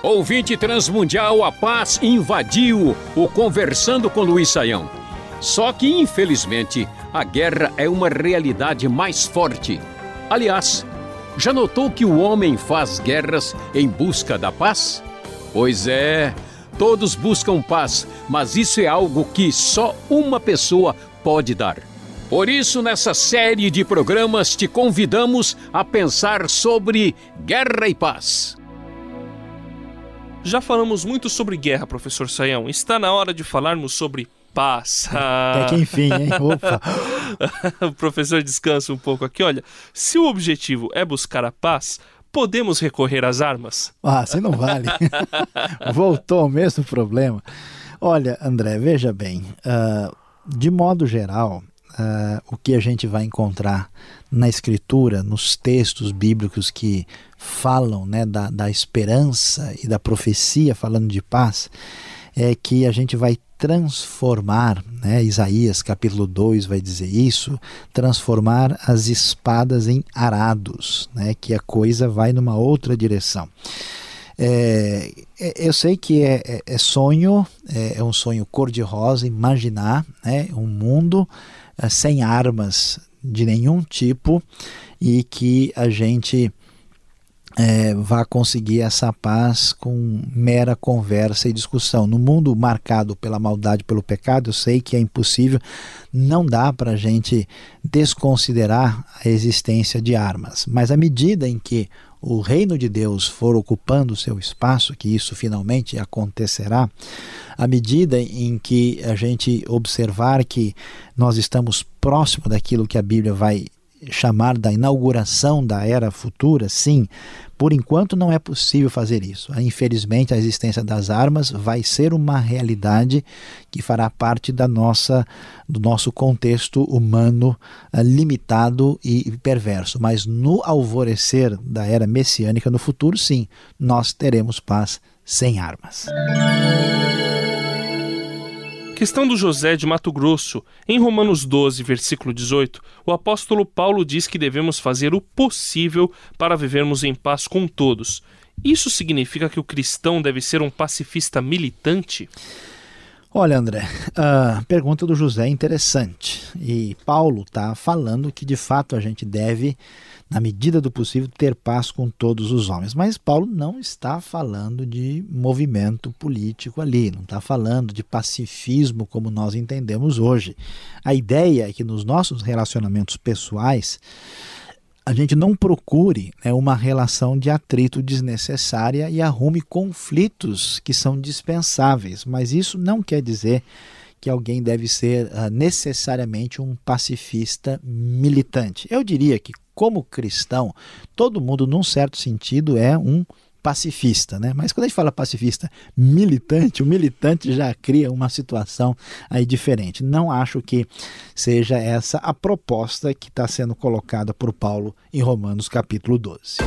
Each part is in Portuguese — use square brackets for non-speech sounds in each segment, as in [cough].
Ouvinte transmundial, a paz invadiu o Conversando com Luiz Saião. Só que, infelizmente, a guerra é uma realidade mais forte. Aliás, já notou que o homem faz guerras em busca da paz? Pois é, todos buscam paz, mas isso é algo que só uma pessoa pode dar. Por isso, nessa série de programas, te convidamos a pensar sobre guerra e paz. Já falamos muito sobre guerra, professor Saião. Está na hora de falarmos sobre paz. [laughs] Até que enfim, hein? [laughs] Opa! o professor descansa um pouco aqui. Olha, se o objetivo é buscar a paz, podemos recorrer às armas? Ah, assim não vale. [laughs] Voltou ao mesmo problema. Olha, André, veja bem. Uh, de modo geral, uh, o que a gente vai encontrar na Escritura, nos textos bíblicos que falam né, da, da esperança e da profecia, falando de paz, é que a gente vai transformar, né, Isaías capítulo 2 vai dizer isso, transformar as espadas em arados, né, que a coisa vai numa outra direção. É, é eu sei que é, é, é sonho, é, é, um sonho cor-de-rosa, imaginar né, um mundo sem armas de nenhum tipo e que a gente é, vá conseguir essa paz com mera conversa e discussão. No mundo marcado pela maldade, pelo pecado, eu sei que é impossível, não dá para a gente desconsiderar a existência de armas, mas à medida em que o reino de Deus for ocupando seu espaço, que isso finalmente acontecerá, à medida em que a gente observar que nós estamos próximo daquilo que a Bíblia vai chamar da inauguração da era futura, sim, por enquanto não é possível fazer isso. Infelizmente, a existência das armas vai ser uma realidade que fará parte da nossa, do nosso contexto humano uh, limitado e perverso. Mas no alvorecer da era messiânica no futuro, sim, nós teremos paz sem armas. Questão do José de Mato Grosso. Em Romanos 12, versículo 18, o apóstolo Paulo diz que devemos fazer o possível para vivermos em paz com todos. Isso significa que o cristão deve ser um pacifista militante? Olha, André, a pergunta do José é interessante. E Paulo está falando que de fato a gente deve na medida do possível, ter paz com todos os homens. Mas Paulo não está falando de movimento político ali, não está falando de pacifismo como nós entendemos hoje. A ideia é que nos nossos relacionamentos pessoais a gente não procure né, uma relação de atrito desnecessária e arrume conflitos que são dispensáveis. Mas isso não quer dizer que alguém deve ser uh, necessariamente um pacifista militante. Eu diria que como cristão, todo mundo, num certo sentido, é um pacifista, né? Mas quando a gente fala pacifista militante, o militante já cria uma situação aí diferente. Não acho que seja essa a proposta que está sendo colocada por Paulo em Romanos capítulo 12.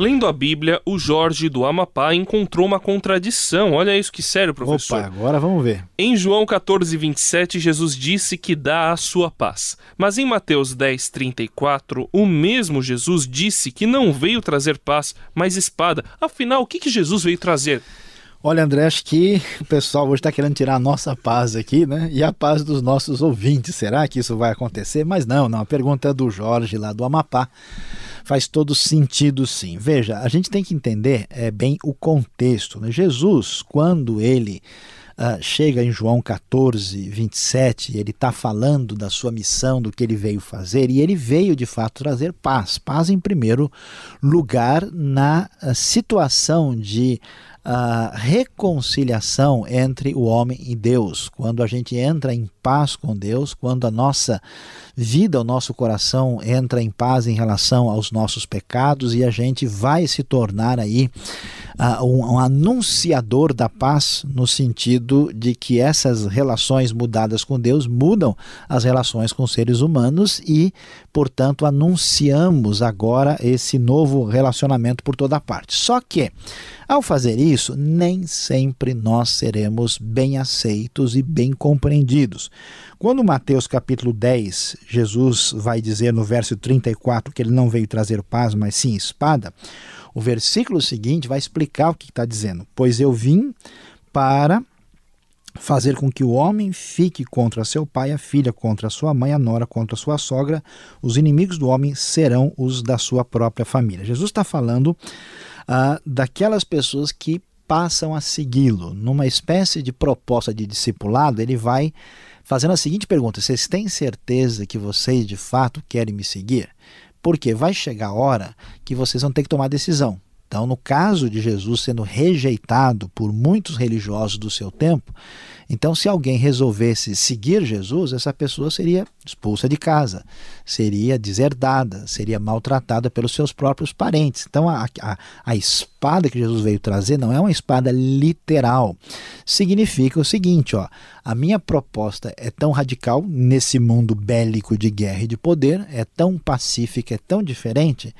Lendo a Bíblia, o Jorge do Amapá encontrou uma contradição. Olha isso que sério, professor. Opa, agora vamos ver. Em João 14, 27, Jesus disse que dá a sua paz. Mas em Mateus 10, 34, o mesmo Jesus disse que não veio trazer paz, mas espada. Afinal, o que, que Jesus veio trazer? Olha, André, acho que o pessoal hoje está querendo tirar a nossa paz aqui, né? E a paz dos nossos ouvintes. Será que isso vai acontecer? Mas não, não. A pergunta é do Jorge, lá do Amapá faz todo sentido sim. Veja, a gente tem que entender é, bem o contexto. Né? Jesus, quando ele uh, chega em João 14, 27, ele está falando da sua missão, do que ele veio fazer, e ele veio de fato trazer paz. Paz, em primeiro lugar, na uh, situação de a reconciliação entre o homem e Deus. Quando a gente entra em paz com Deus, quando a nossa vida, o nosso coração entra em paz em relação aos nossos pecados e a gente vai se tornar aí uh, um, um anunciador da paz no sentido de que essas relações mudadas com Deus mudam as relações com seres humanos e, portanto, anunciamos agora esse novo relacionamento por toda parte. Só que, ao fazer isso, nem sempre nós seremos bem aceitos e bem compreendidos. Quando Mateus capítulo 10, Jesus vai dizer no verso 34 que ele não veio trazer paz, mas sim espada, o versículo seguinte vai explicar o que está dizendo. Pois eu vim para fazer com que o homem fique contra seu pai, a filha contra sua mãe, a nora contra sua sogra. Os inimigos do homem serão os da sua própria família. Jesus está falando ah, daquelas pessoas que passam a segui-lo. Numa espécie de proposta de discipulado, ele vai fazendo a seguinte pergunta: Vocês têm certeza que vocês de fato querem me seguir? Porque vai chegar a hora que vocês vão ter que tomar decisão. Então, no caso de Jesus sendo rejeitado por muitos religiosos do seu tempo, então, se alguém resolvesse seguir Jesus, essa pessoa seria expulsa de casa, seria deserdada, seria maltratada pelos seus próprios parentes. Então, a, a, a espada que Jesus veio trazer não é uma espada literal. Significa o seguinte: ó, a minha proposta é tão radical nesse mundo bélico de guerra e de poder, é tão pacífica, é tão diferente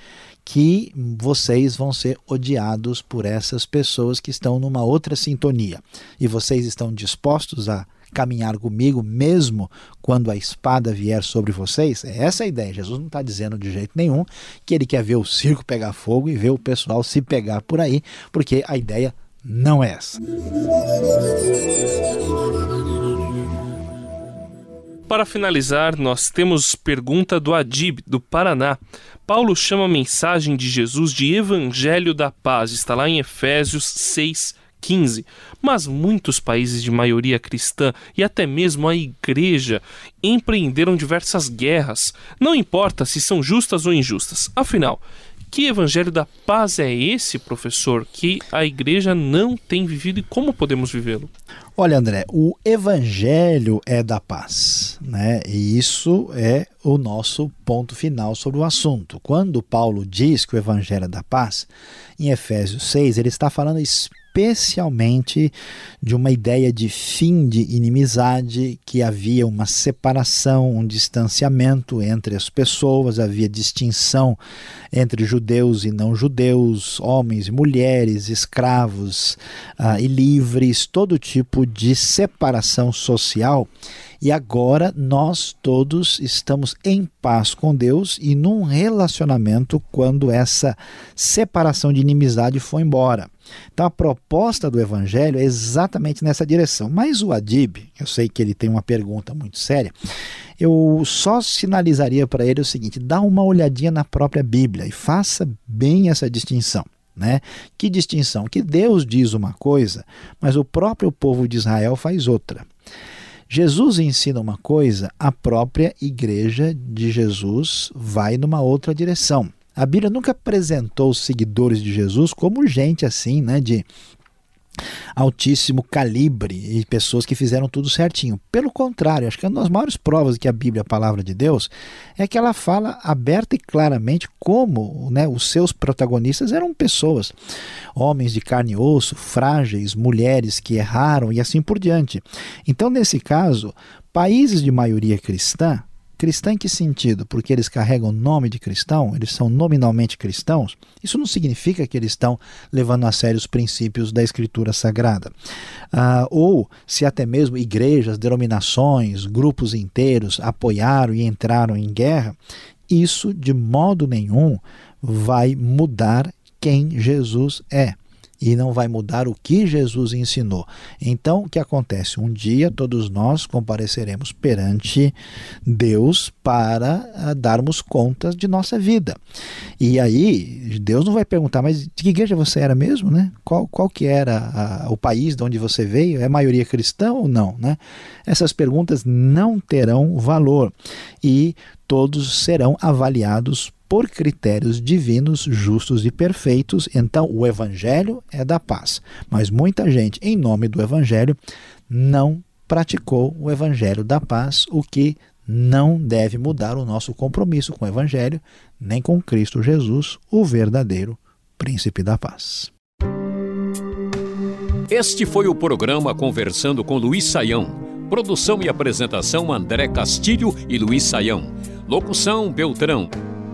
que vocês vão ser odiados por essas pessoas que estão numa outra sintonia. E vocês estão dispostos a caminhar comigo, mesmo quando a espada vier sobre vocês? É essa a ideia. Jesus não está dizendo de jeito nenhum que ele quer ver o circo pegar fogo e ver o pessoal se pegar por aí, porque a ideia não é essa. Para finalizar, nós temos pergunta do Adib, do Paraná. Paulo chama a mensagem de Jesus de Evangelho da Paz, está lá em Efésios 6, 15. Mas muitos países de maioria cristã e até mesmo a igreja empreenderam diversas guerras, não importa se são justas ou injustas. Afinal, que evangelho da paz é esse, professor, que a igreja não tem vivido e como podemos vivê-lo? Olha, André, o evangelho é da paz, né? E isso é o nosso ponto final sobre o assunto. Quando Paulo diz que o evangelho é da paz, em Efésios 6, ele está falando de uma ideia de fim de inimizade, que havia uma separação, um distanciamento entre as pessoas, havia distinção entre judeus e não judeus, homens e mulheres, escravos uh, e livres, todo tipo de separação social. E agora nós todos estamos em paz com Deus e num relacionamento quando essa separação de inimizade foi embora. Então a proposta do evangelho é exatamente nessa direção. Mas o Adib, eu sei que ele tem uma pergunta muito séria, eu só sinalizaria para ele o seguinte: dá uma olhadinha na própria Bíblia e faça bem essa distinção. Né? Que distinção? Que Deus diz uma coisa, mas o próprio povo de Israel faz outra. Jesus ensina uma coisa, a própria igreja de Jesus vai numa outra direção. A Bíblia nunca apresentou os seguidores de Jesus como gente assim, né, de altíssimo calibre e pessoas que fizeram tudo certinho. Pelo contrário, acho que uma das maiores provas que a Bíblia é a palavra de Deus é que ela fala aberta e claramente como né, os seus protagonistas eram pessoas, homens de carne e osso, frágeis, mulheres que erraram e assim por diante. Então, nesse caso, países de maioria cristã Cristã em que sentido? Porque eles carregam o nome de cristão, eles são nominalmente cristãos. Isso não significa que eles estão levando a sério os princípios da Escritura Sagrada. Ah, ou se até mesmo igrejas, denominações, grupos inteiros apoiaram e entraram em guerra, isso de modo nenhum vai mudar quem Jesus é e não vai mudar o que Jesus ensinou. Então, o que acontece? Um dia todos nós compareceremos perante Deus para ah, darmos contas de nossa vida. E aí, Deus não vai perguntar, mas de que igreja você era mesmo, né? Qual, qual que era a, o país de onde você veio? É maioria cristã ou não, né? Essas perguntas não terão valor e todos serão avaliados por critérios divinos, justos e perfeitos. Então, o Evangelho é da paz. Mas muita gente, em nome do Evangelho, não praticou o Evangelho da paz, o que não deve mudar o nosso compromisso com o Evangelho, nem com Cristo Jesus, o verdadeiro Príncipe da Paz. Este foi o programa Conversando com Luiz Saião. Produção e apresentação André Castilho e Luiz Saião. Locução Beltrão.